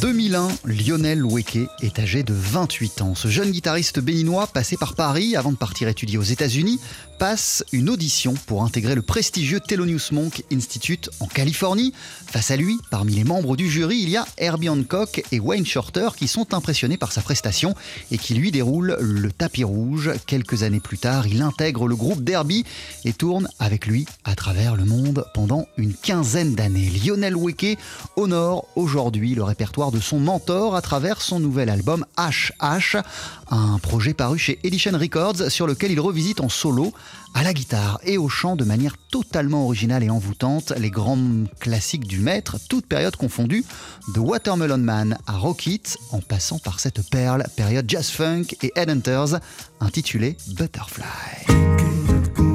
En 2001, Lionel Weke est âgé de 28 ans. Ce jeune guitariste béninois, passé par Paris avant de partir étudier aux États-Unis, passe une audition pour intégrer le prestigieux Thelonious Monk Institute en Californie. Face à lui, parmi les membres du jury, il y a Herbie Hancock et Wayne Shorter qui sont impressionnés par sa prestation et qui lui déroulent le tapis rouge. Quelques années plus tard, il intègre le groupe Derby et tourne avec lui à travers le monde pendant une quinzaine d'années. Lionel Weke honore aujourd'hui le répertoire de son mentor à travers son nouvel album HH, un projet paru chez Edition Records sur lequel il revisite en solo à la guitare et au chant de manière totalement originale et envoûtante les grands classiques du maître, toutes périodes confondues, de Watermelon Man à Rocket, en passant par cette perle, période jazz funk et headhunters, intitulée Butterfly.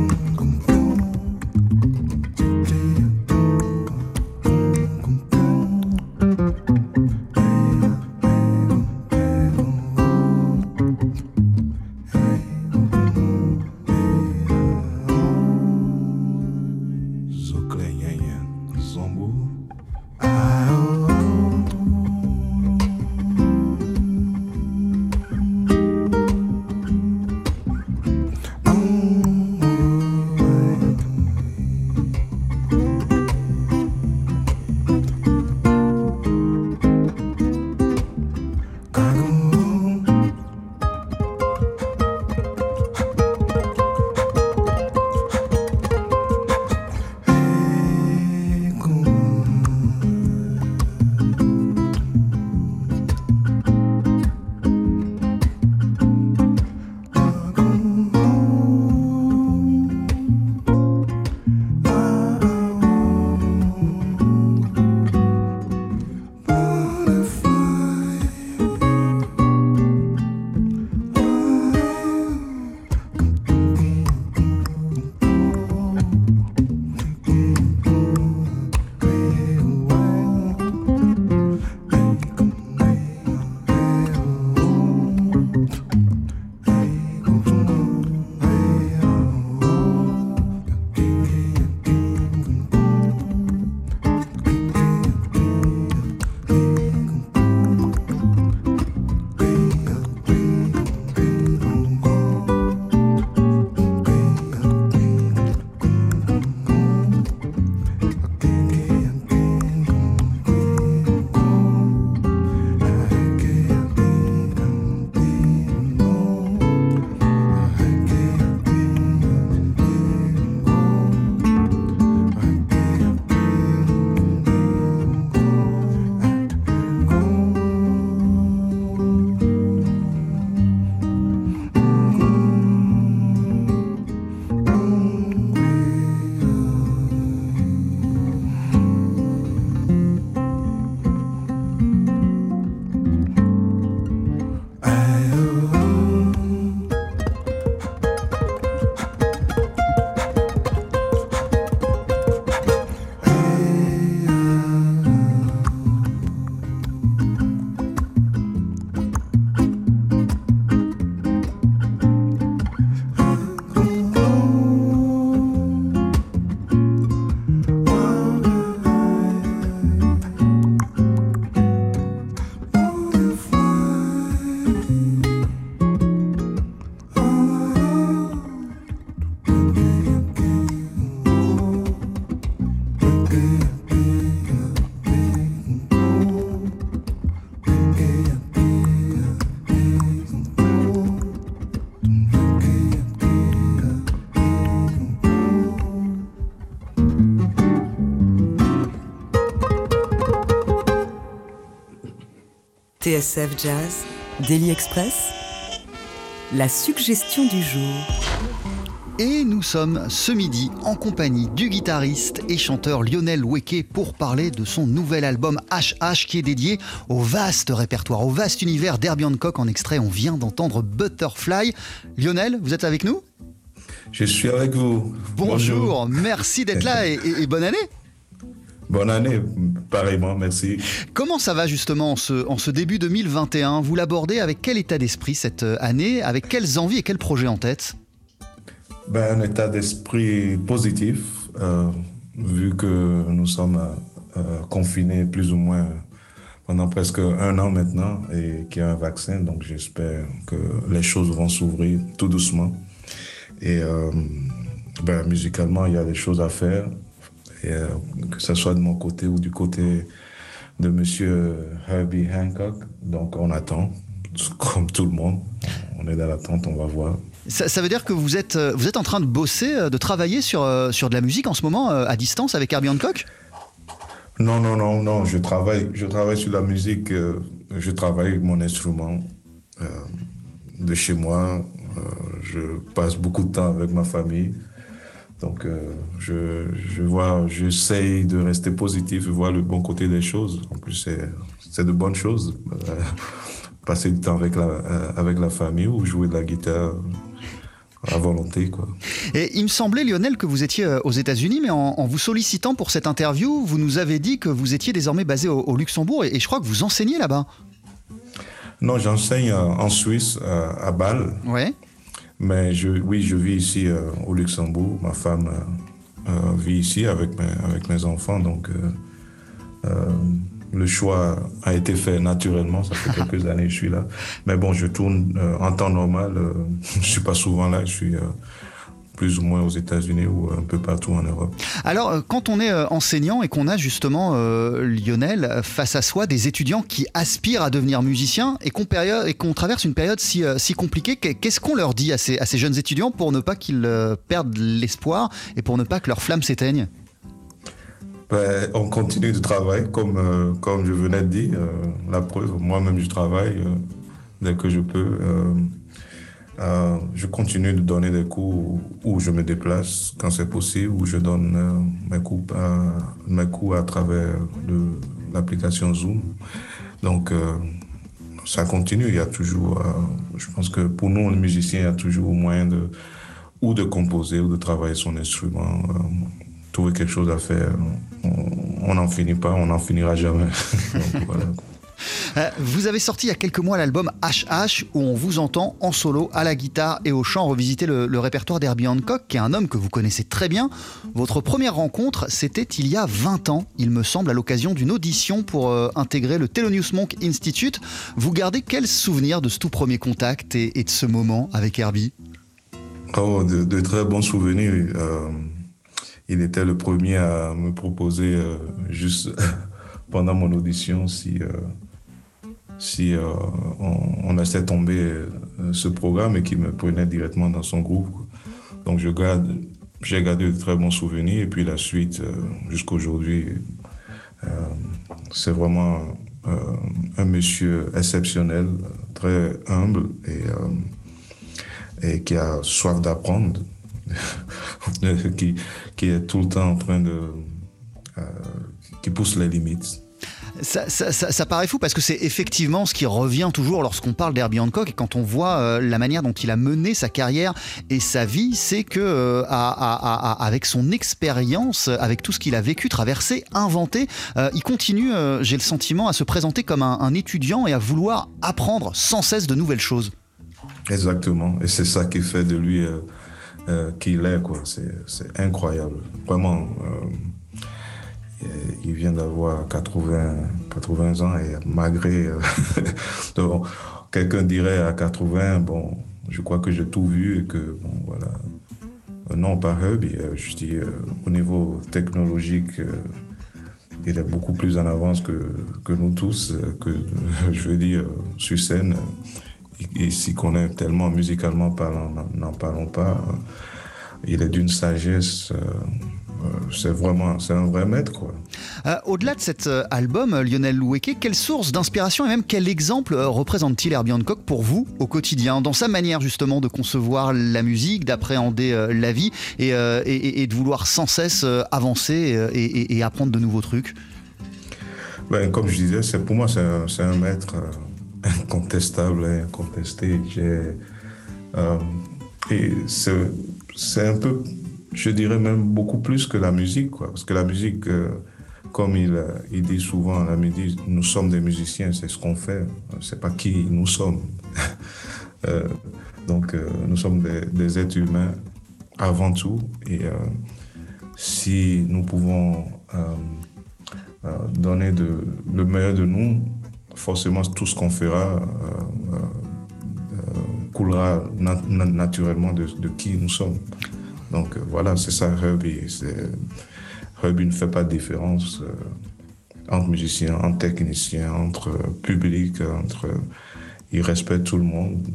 TSF Jazz, Daily Express, la suggestion du jour. Et nous sommes ce midi en compagnie du guitariste et chanteur Lionel Weke pour parler de son nouvel album HH qui est dédié au vaste répertoire, au vaste univers d'Herbie Hancock. En extrait, on vient d'entendre Butterfly. Lionel, vous êtes avec nous? Je suis avec vous. Bonjour, merci d'être là et, et bonne année Bonne année, pareillement, merci. Comment ça va justement en ce, en ce début 2021 Vous l'abordez avec quel état d'esprit cette année? Avec quelles envies et quels projets en tête? Ben, Un état d'esprit positif, euh, vu que nous sommes euh, confinés plus ou moins pendant presque un an maintenant et qu'il y a un vaccin. Donc j'espère que les choses vont s'ouvrir tout doucement. Et euh, ben, musicalement, il y a des choses à faire. Et, euh, que ce soit de mon côté ou du côté de monsieur Herbie Hancock. Donc on attend, comme tout le monde. On est dans l'attente, on va voir. Ça, ça, veut dire que vous êtes, euh, vous êtes en train de bosser, euh, de travailler sur, sur de la musique en ce moment, à distance, avec Herbie Hancock? Non, non, non, non. Je travaille, je travaille sur la musique. je travaille avec mon instrument de chez moi. je passe beaucoup de temps avec ma famille. Donc, euh, je, je vois, j'essaye de rester positif, de voir le bon côté des choses. En plus, c'est de bonnes choses. Euh, passer du temps avec la, euh, avec la famille ou jouer de la guitare à volonté. Quoi. Et il me semblait, Lionel, que vous étiez aux États-Unis, mais en, en, vous sollicitant pour cette interview, vous nous avez dit que vous étiez désormais basé au, au Luxembourg et, et, je crois que vous enseignez là-bas. Non, j'enseigne en Suisse, à Bâle. Ouais. Mais je, oui, je vis ici euh, au Luxembourg. Ma femme euh, euh, vit ici avec mes, avec mes enfants. Donc, le choix a été fait naturellement. Ça fait quelques années que je suis là. Mais bon, je tourne en temps normal. je ne suis pas souvent là. Je suis plus ou moins aux États-Unis ou un peu partout en Europe. Alors, quand on est enseignant et qu'on a justement, euh, Lionel, face à soi des étudiants qui aspirent à devenir musiciens et qu'on qu traverse une période si, euh, si compliquée, qu'est-ce qu'on leur dit à ces, à ces, jeunes étudiants pour ne pas qu'ils euh, perdent l'espoir et pour ne pas que leur flamme s'éteigne? Ben, on continue de travailler, comme, euh, comme je venais de dire. la preuve, moi-même, je travaille dès que je peux. Euh, je continue de donner des cours où je me déplace quand c'est possible, où je donne euh, mes, cours à, mes cours à travers l'application Zoom. Donc, euh, ça continue. Il y a toujours, je pense que pour nous, les musiciens, il y a toujours moyen de, ou de composer ou de travailler son instrument, trouver quelque chose à faire. On n'en finit pas, on n'en finira jamais. Donc, voilà. Euh, vous avez sorti il y a quelques mois l'album HH où on vous entend en solo, à la guitare et au chant revisiter le, répertoire d'Herbie Hancock, qui est un homme que vous connaissez très bien. Votre première rencontre, c'était il y a 20 ans, il me semble, à l'occasion d'une audition pour euh, intégrer le Thelonious Monk Institute. Vous gardez quel souvenir de ce tout premier contact et, de ce moment avec Herbie? Oh, de, très bons souvenirs. Euh, il était le premier à me proposer juste pendant mon audition si si euh, on, laissait tomber euh, ce programme et qu'il me prenait directement dans son groupe. Donc je garde, j'ai gardé de très bons souvenirs et puis la suite euh, jusqu'à aujourd'hui, euh, c'est vraiment euh, un monsieur exceptionnel, très humble et, qui a soif d'apprendre, qui, qui est tout le temps en train de... qui pousse les limites. Ça, paraît fou parce que c'est effectivement ce qui revient toujours lorsqu'on parle d'Herbie Hancock et quand on voit euh, la manière dont il a mené sa carrière et sa vie, c'est que euh, avec son expérience, avec tout ce qu'il a vécu, traversé, inventé, euh, il continue, j'ai le sentiment, à se présenter comme un, étudiant et à vouloir apprendre sans cesse de nouvelles choses. Exactement, et c'est ça qui fait de lui euh, qui il est. C'est incroyable, vraiment il vient d'avoir 80, 80 ans et malgré. Euh, quelqu'un dirait à 80, bon, je crois que j'ai tout vu et que, bon, voilà. Non, pas Herbie, je dis euh, au niveau technologique, euh, il est beaucoup plus en avance que, que nous tous, que je veux dire, sur scène. Il s'y connaît tellement musicalement parlant, n'en parlons pas. Il est d'une sagesse c'est vraiment, c'est un vrai maître, quoi. Euh, au-delà de cet euh, album, euh, Lionel Loueke, quelle source d'inspiration et même quel exemple représente-t-il Herbie Hancock pour vous au quotidien, dans sa manière justement de concevoir la musique, d'appréhender la vie et, de vouloir sans cesse avancer et, apprendre de nouveaux trucs? Ben, Comme je disais, c'est, pour moi, c'est un, maître incontestable, incontesté. et c'est, un peu, je dirais même beaucoup plus que la musique, parce que la musique comme il, il, dit souvent, la dit, nous sommes des musiciens, c'est ce qu'on fait, c'est pas qui nous sommes. Euh, donc, euh, nous sommes des, êtres humains avant tout, et euh, si nous pouvons donner le meilleur de nous, forcément tout ce qu'on fera coulera naturellement de, qui nous sommes. Donc voilà, c'est ça Herbie. Rugby ne fait pas de différence euh, entre musiciens, entre techniciens, entre public, entre. Il respecte tout le monde.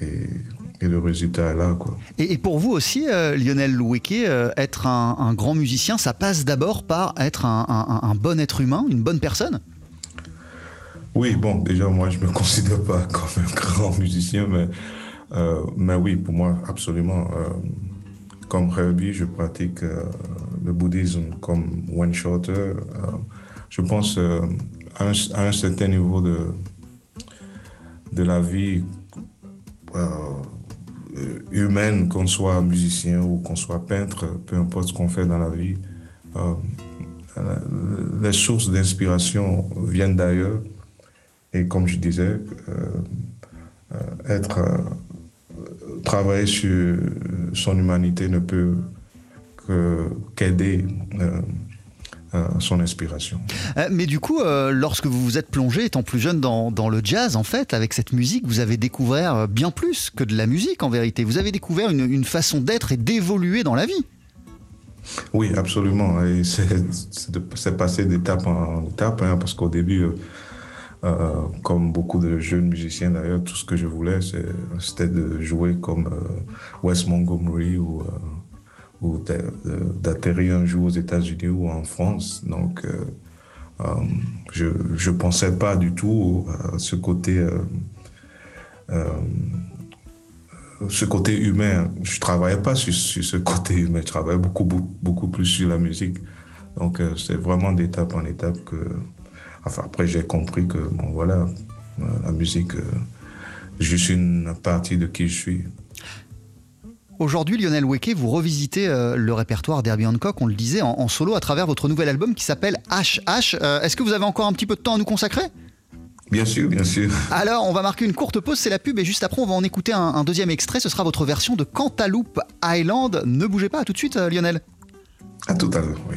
Et, le résultat est là. Quoi. Et, pour vous aussi, euh, Lionel Loueke, euh, être un, grand musicien, ça passe d'abord par être un, bon être humain, une bonne personne? Oui, bon, déjà, moi, je ne me considère pas comme un grand musicien, mais, mais oui, pour moi, absolument. Comme Herbie, je pratique euh, le bouddhisme comme one shotter. Euh, je pense euh, à un, certain niveau de, de la vie humaine, qu'on soit musicien ou qu'on soit peintre, peu importe ce qu'on fait dans la vie, les sources d'inspiration viennent d'ailleurs. Et comme je disais, être travailler sur son humanité ne peut qu'aider euh, euh, son inspiration. Euh, mais du coup, lorsque vous vous êtes plongé, étant plus jeune dans, le jazz, en fait, avec cette musique, vous avez découvert bien plus que de la musique, en vérité. Vous avez découvert une, façon d'être et d'évoluer dans la vie. Oui, absolument. Et c'est passé d'étape en étape, hein, parce qu'au début, euh, comme beaucoup de jeunes musiciens d'ailleurs, tout ce que je voulais, c'était de jouer comme euh, Wes Montgomery ou, euh, d'atterrir un jour aux États-Unis ou en France. Donc, je ne pensais pas du tout à ce côté, ce côté humain. Je travaillais pas sur, ce côté humain, je travaillais beaucoup, beaucoup plus sur la musique. Donc, c'est vraiment d'étape en étape que après, j'ai compris que, bon, voilà, euh, la musique, euh, juste une partie de qui je suis. Aujourd'hui, Lionel Weke, vous revisitez euh, le répertoire d'Herbie Hancock, on le disait, en, solo à travers votre nouvel album qui s'appelle HH. Est-ce que vous avez encore un petit peu de temps à nous consacrer? Bien sûr, bien sûr. Alors, on va marquer une courte pause, c'est la pub, et juste après, on va en écouter un, un deuxième extrait. Ce sera votre version de Cantaloupe Island. Ne bougez pas, à tout de suite, Lionel. À tout à l'heure, oui.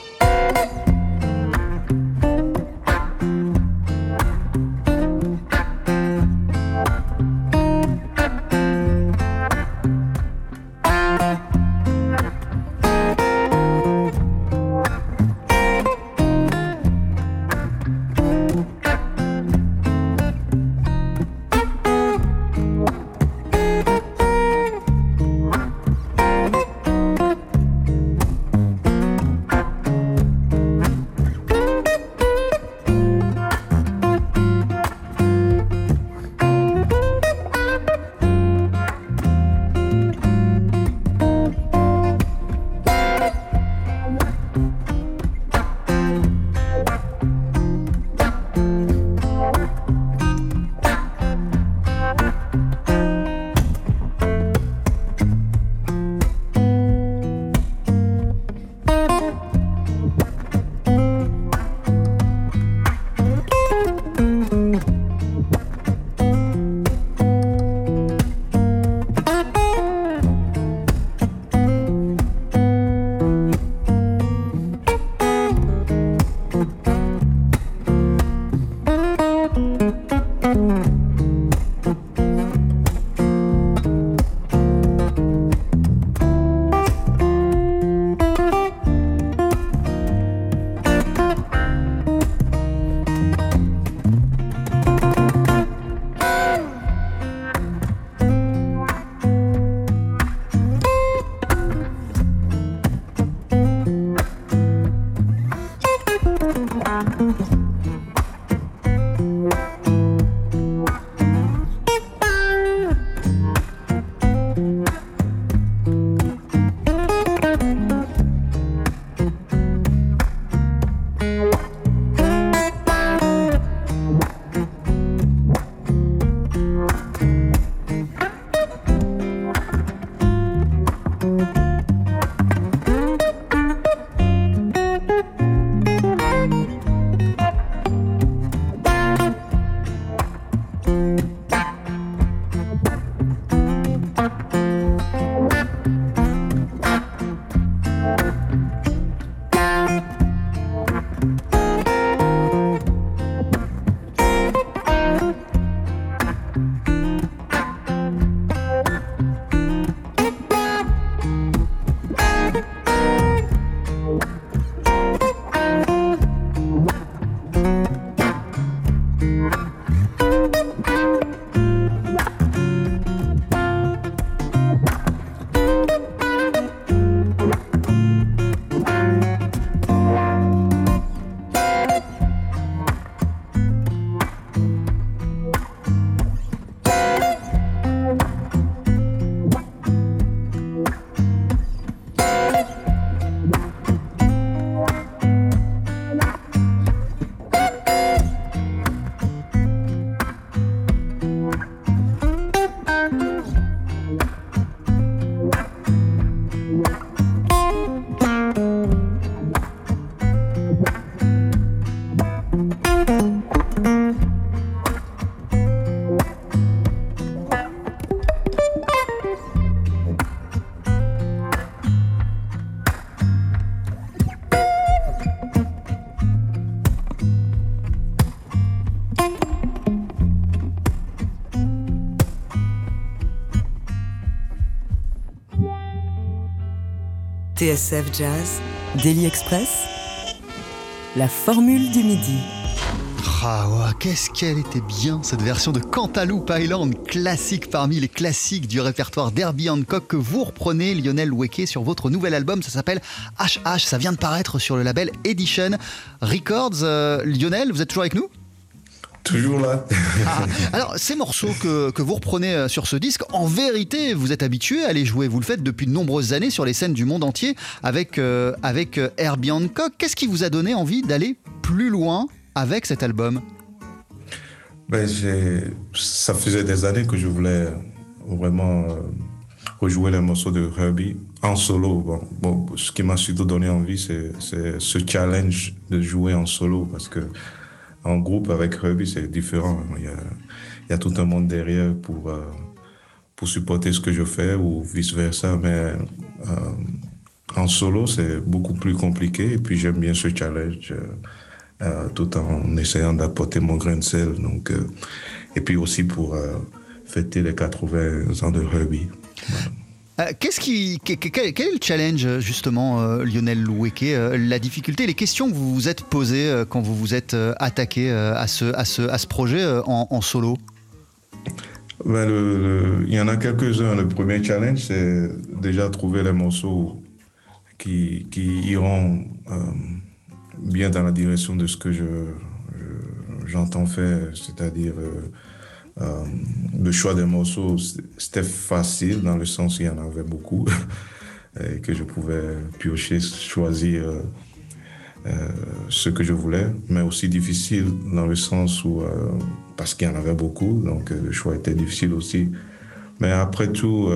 TSF Jazz, Daily Express, la formule du midi. Ah ouais, qu'est-ce qu'elle était bien cette version de Cantaloupe Island, classique parmi les classiques du répertoire d'Herbie Hancock que vous reprenez Lionel Weke sur votre nouvel album, ça s'appelle HH, ça vient de paraître sur le label Edition Records. Euh, Lionel, vous êtes toujours avec nous? Toujours là. Ah, alors, ces morceaux que, que, vous reprenez euh, sur ce disque, en vérité, vous êtes habitué à les jouer. Vous le faites depuis de nombreuses années sur les scènes du monde entier avec, euh, avec euh, Herbie Hancock. Qu'est-ce qui vous a donné envie d'aller plus loin avec cet album? Ben, Ça faisait des années que je voulais vraiment rejouer les morceaux de Herbie en solo. Bon, bon ce qui m'a surtout donné envie, c'est ce challenge de jouer en solo parce que en groupe avec Herbie, c'est différent. Il y, a, tout un monde derrière pour, euh, pour supporter ce que je fais ou vice-versa. Mais euh, en solo, c'est beaucoup plus compliqué. Et puis, j'aime bien ce challenge euh, tout en essayant d'apporter mon grain de sel. Donc, et puis aussi pour fêter les 80 ans de Herbie. Euh, quel, est le challenge justement, euh, Lionel Loueke euh, La difficulté, les questions que vous vous êtes posées quand vous vous êtes attaqué à ce, projet en, solo? Ben, Il y en a quelques-uns. Le premier challenge, c'est déjà trouver les morceaux qui, iront bien dans la direction de ce que je, j'entends faire, c'est-à-dire euh, le choix des morceaux, c'était facile dans le sens où il y en avait beaucoup et que je pouvais piocher, choisir euh, euh, ce que je voulais, mais aussi difficile dans le sens où, parce qu'il y en avait beaucoup, donc le choix était difficile aussi. Mais après tout,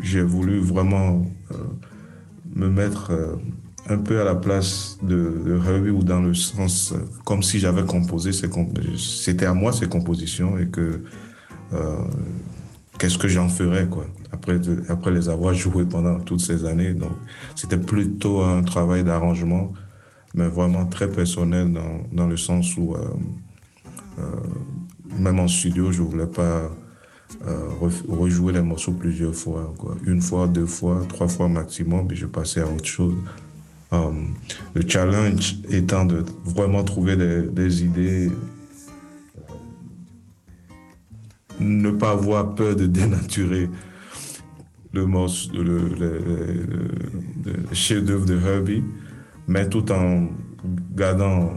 j'ai voulu vraiment me mettre un peu à la place de, de ou dans le sens comme si j'avais composé ces c'était à moi ces compositions et que euh, qu'est-ce que j'en ferais quoi après après les avoir jouées pendant toutes ces années. Donc c'était plutôt un travail d'arrangement mais vraiment très personnel dans, dans le sens où euh, euh, même en studio je voulais pas rejouer les morceaux plusieurs fois quoi. Une fois deux fois trois fois maximum puis je passais à autre chose euh, le challenge étant de vraiment trouver des, idées, ne pas avoir peur de dénaturer le, chef-d'œuvre de Herbie, mais tout en gardant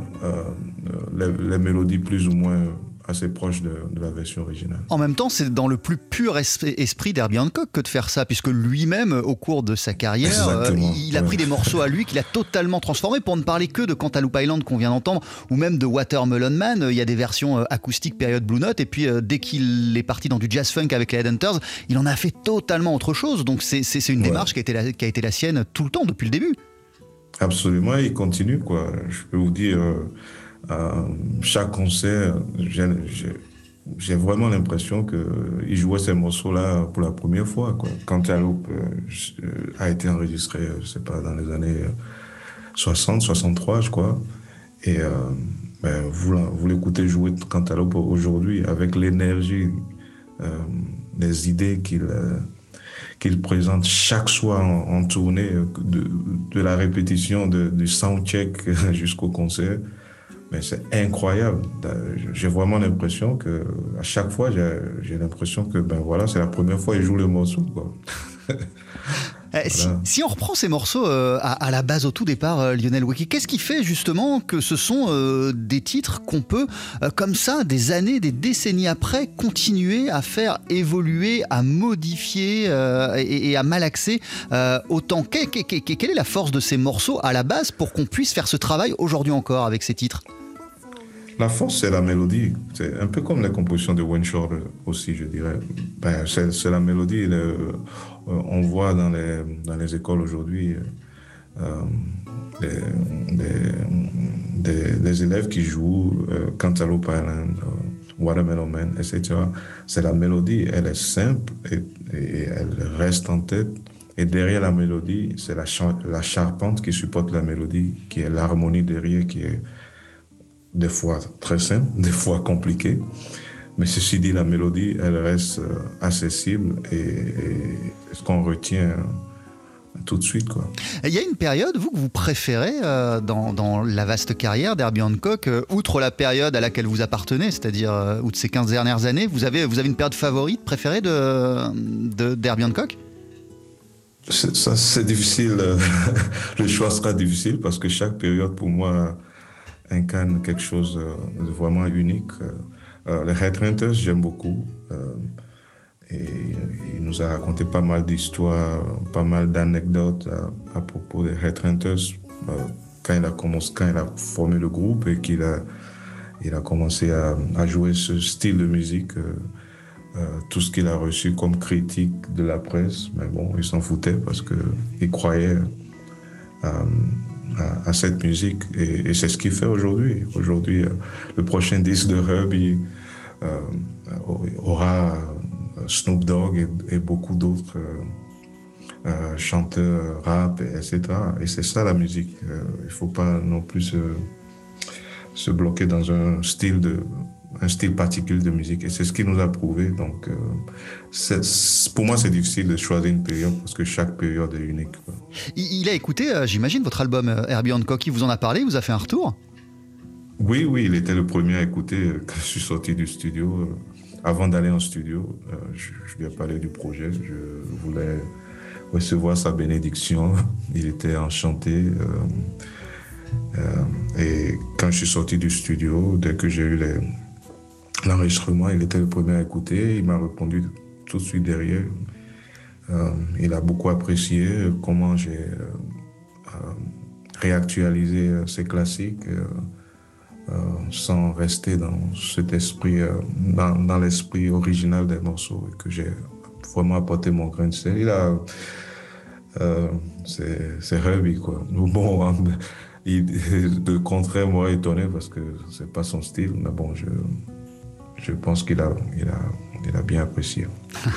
les, les, mélodies plus ou moins assez proche de, la version originale. En même temps, c'est dans le plus pur esprit d'Herbie Hancock que de faire ça, puisque lui-même, au cours de sa carrière, euh, il a pris des morceaux à lui qu'il a totalement transformés, pour ne parler que de Cantaloupe Island qu'on vient d'entendre, ou même de Watermelon Man. Il y a des versions euh, acoustiques période Blue Note, et puis euh, dès qu'il est parti dans du jazz funk avec les Headhunters, il en a fait totalement autre chose. Donc c'est une démarche qui a, été la, qui a été la sienne tout le temps, depuis le début. Absolument, il continue, quoi. Je peux vous dire euh, chaque concert, j'ai vraiment l'impression qu'il jouait ces morceaux-là pour la première fois. Quoi. Cantaloupe euh, a été enregistré, je sais pas, dans les années 60, 63, je crois. Et euh, ben, vous, l'écoutez jouer Cantaloupe aujourd'hui avec l'énergie, euh, les idées qu'il présente chaque soir en, tournée, de, de, la répétition, de, du soundcheck jusqu'au concert. Mais c'est incroyable. J'ai vraiment l'impression que, à chaque fois, j'ai l'impression que, ben voilà, c'est la première fois qu'il joue le morceau, quoi. Eh, si, on reprend ces morceaux euh, à, la base au tout départ, euh, Lionel Wiki, qu'est-ce qui fait justement que ce sont euh, des titres qu'on peut, comme ça, des années, des décennies après, continuer à faire évoluer, à modifier et, à malaxer autant Quelle est la force de ces morceaux à la base pour qu'on puisse faire ce travail aujourd'hui encore avec ces titres? La force, c'est la mélodie. C'est un peu comme la composition de Wayne aussi, je dirais. Ben, c'est la mélodie. Euh, on voit dans les, dans les écoles aujourd'hui euh, des, élèves qui jouent euh, Cantaloupe Island, Watermelon Man, etc. C'est la mélodie. Elle est simple et, et, elle reste en tête. Et derrière la mélodie, c'est la, la charpente qui supporte la mélodie, qui est l'harmonie derrière, qui est des fois très simple, des fois compliqué. Mais ceci dit, la mélodie, elle reste euh, accessible et, ce qu'on retient tout de suite. Quoi. Il y a une période, vous, que vous préférez euh, dans, la vaste carrière d'Herbie Hancock, euh, outre la période à laquelle vous appartenez, c'est-à-dire euh, outre ces 15 dernières années, vous avez, vous avez une période favorite, préférée de, d'Herbie Hancock? Ça, c'est difficile. Le choix sera difficile parce que chaque période, pour moi, incarne quelque chose de vraiment unique. Euh, les Headhunters, j'aime beaucoup. Euh, et il nous a raconté pas mal d'histoires, pas mal d'anecdotes à, propos des Headhunters euh, quand il a commencé, quand il a formé le groupe et qu'il a, il a commencé à, jouer ce style de musique. tout ce qu'il a reçu comme critique de la presse, mais bon, il s'en foutait parce qu'il croyait à, cette musique. Et, c'est ce qu'il fait aujourd'hui. Aujourd'hui, euh, le prochain disque de Herbie euh, aura euh, Snoop Dogg et, beaucoup d'autres chanteurs rap, etc. Et c'est ça la musique. il ne faut pas non plus se bloquer dans un style de un style particulier de musique. Et c'est ce qu'il nous a prouvé. Donc, euh, pour moi, c'est difficile de choisir une période parce que chaque période est unique. Il, a écouté, euh, j'imagine, votre album euh, Herbie Hancock. Il vous en a parlé Il vous a fait un retour? Oui, oui, il était le premier à écouter quand je suis sorti du studio. Avant d'aller en studio, je, lui ai parlé du projet. Je voulais recevoir sa bénédiction. Il était enchanté. et quand je suis sorti du studio, dès que j'ai eu les, l'enregistrement, il était le premier à écouter. Il m'a répondu tout de suite derrière. Euh, il a beaucoup apprécié comment j'ai euh, euh, réactualisé ces classiques sans rester dans cet esprit, dans, l'esprit original des morceaux et que j'ai vraiment apporté mon grain de sel. Il a, c'est Herbie quoi. Bon, hein, de contraire, moi étonné parce que c'est pas son style, mais bon, je, je pense qu'il a, il a, bien apprécié.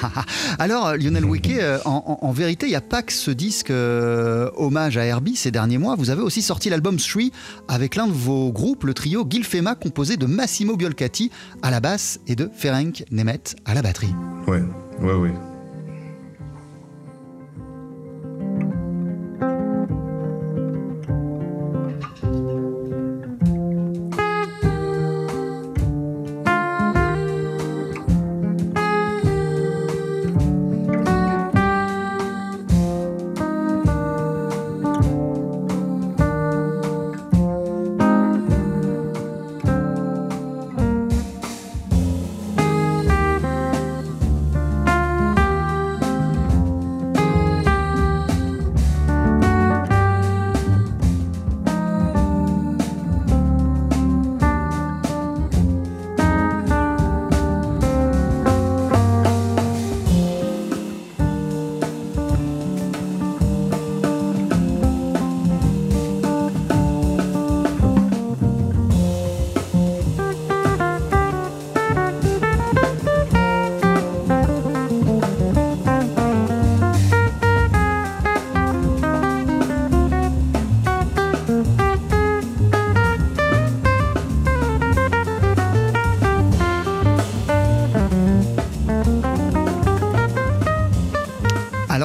Alors, Lionel Wiquet, euh, en, vérité, il n'y a pas que ce disque euh, hommage à Herbie ces derniers mois. Vous avez aussi sorti l'album Three avec l'un de vos groupes, le trio Gilfema, composé de Massimo Biolcati à la basse et de Ferenc Nemeth à la batterie. Oui, oui, oui.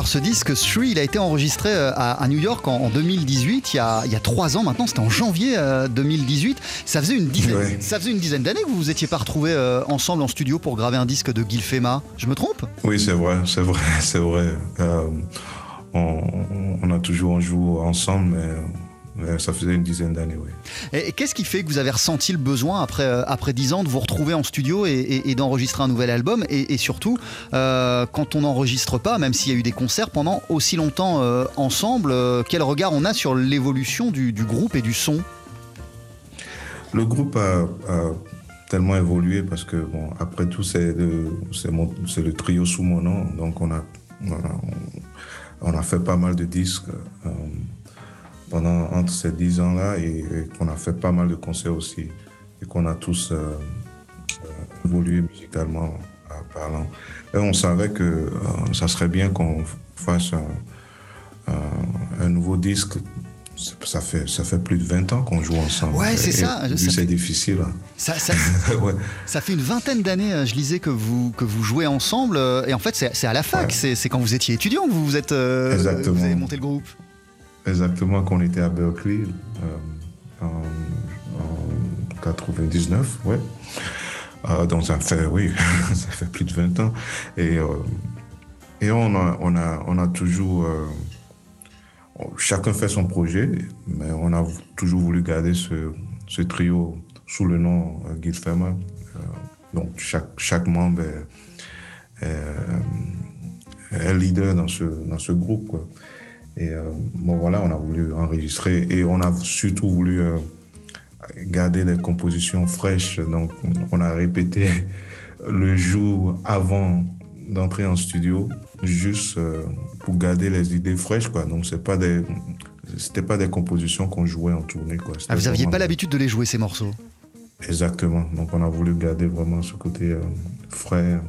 Ce disque, Three, il a été enregistré euh, à, New York en, 2018, il y, a, il y a trois ans maintenant, c'était en janvier 2018. Euh, ça faisait une dizaine, ça faisait une dizaine d'années que vous vous étiez pas retrouvés euh, ensemble en studio pour graver un disque de Gil Fema. Je me trompe? Oui, c'est vrai, c'est vrai, c'est vrai. on, on, a toujours joué ensemble, mais ça faisait une dizaine d'années, oui. Et, qu'est-ce qui fait que vous avez ressenti le besoin, après, euh, après 10 ans, de vous retrouver en studio et, d'enregistrer un nouvel album? Et, surtout, euh, quand on n'enregistre pas, même s'il y a eu des concerts pendant aussi longtemps euh, ensemble, quel regard on a sur l'évolution du, groupe et du son? Le groupe a, tellement évolué parce que, bon, après tout, c'est le, le, trio sous mon nom. Donc, on a, on a, fait pas mal de disques pendant entre ces dix ans-là et, qu'on a fait pas mal de concerts aussi et qu'on a tous euh, euh, évolué musicalement parlant. Et on savait que euh, ça serait bien qu'on fasse un, nouveau disque. Ça fait, ça fait plus de 20 ans qu'on joue ensemble. Ouais, c'est ça. C'est difficile. Hein. Ça, ça, ça, fait une vingtaine d'années, je lisais, que vous, que vous jouez ensemble. Et en fait, c'est à la fac. C'est quand vous étiez étudiant que vous, vous, êtes, vous avez monté le groupe. Exactement, qu'on était à Berkeley euh, en, 99, ouais. Euh, donc ça fait, oui, ça fait plus de 20 ans. Et, euh, et on, a, on, a, on a toujours... chacun fait son projet, mais on a toujours voulu garder ce, trio sous le nom Ferma. donc chaque, chaque membre est, est, leader dans ce, dans ce groupe. Quoi. Et euh, bon, voilà, on a voulu enregistrer et on a surtout voulu euh, garder les compositions fraîches. Donc, on a répété le jour avant d'entrer en studio, juste euh, pour garder les idées fraîches, quoi. Donc, c'est pas des, c'était pas des compositions qu'on jouait en tournée, quoi. Ah, vous n'aviez pas l'habitude de les jouer ces morceaux? Exactement. Donc, on a voulu garder vraiment ce côté frais,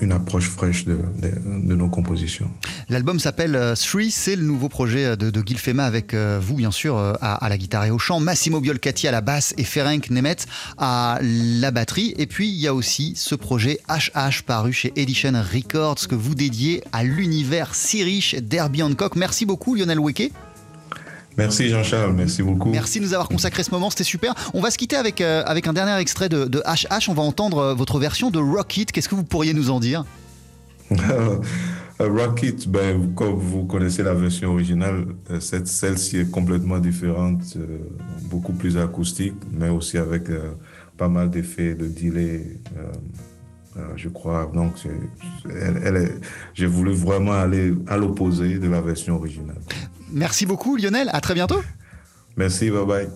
une approche fraîche de, nos compositions. L'album s'appelle euh, Three, c'est le nouveau projet de, de Gil Fema avec euh, vous bien sûr à, la guitare et au chant, Massimo Biolcati à la basse et Ferenc Nemeth à la batterie. Et puis il y a aussi ce projet HH paru chez Edition Records que vous dédiez à l'univers si riche d'Herbie Hancock. Merci beaucoup Lionel Weke. Merci Jean-Charles, merci beaucoup. Merci de nous avoir consacré ce moment, c'était super. On va se quitter avec, euh, avec un dernier extrait de, de, HH, on va entendre euh, votre version de Rocket. Qu'est-ce que vous pourriez nous en dire? Rocket, ben, comme vous connaissez la version originale, euh, celle-ci est complètement différente, beaucoup plus acoustique, mais aussi avec pas mal d'effets de delay. je crois. Donc, j'ai voulu vraiment aller à l'opposé de la version originale. Merci beaucoup Lionel, à très bientôt. Merci, bye bye.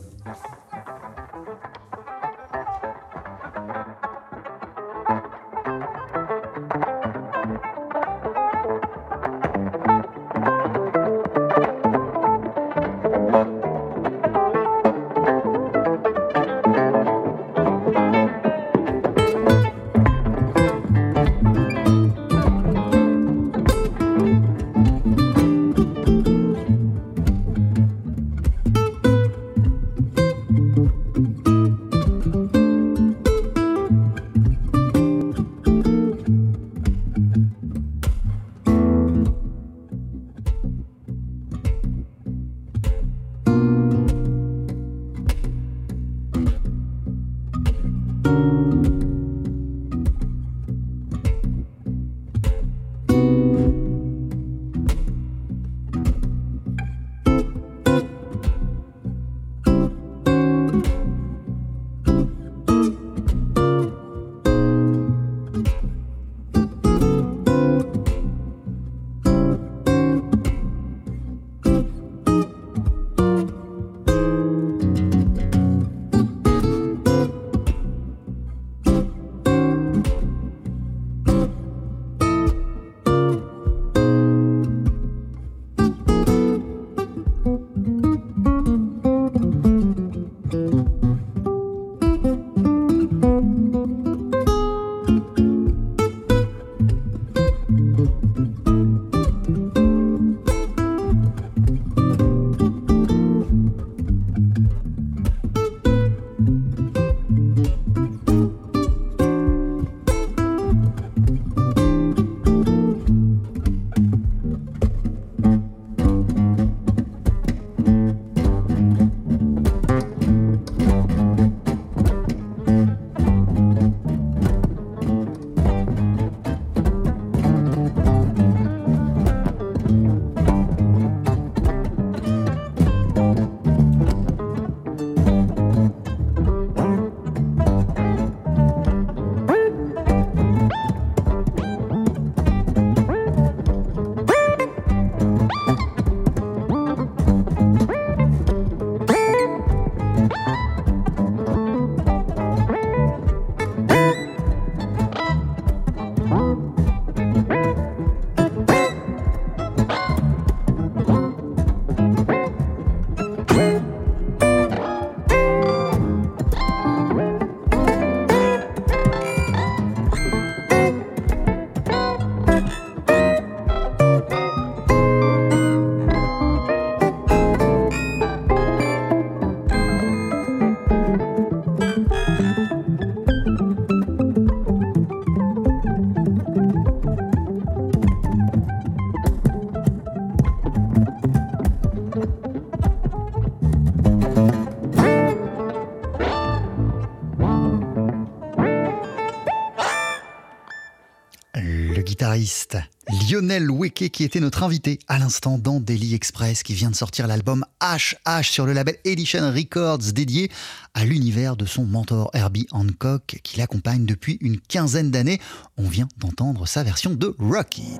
Lionel Weke qui était notre invité à l'instant dans Daily Express qui vient de sortir l'album HH sur le label Edition Records dédié à l'univers de son mentor Herbie Hancock qui l'accompagne depuis une quinzaine d'années. On vient d'entendre sa version de Rocky.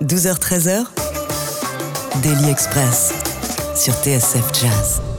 12h-13h, Daily Express sur TSF Jazz.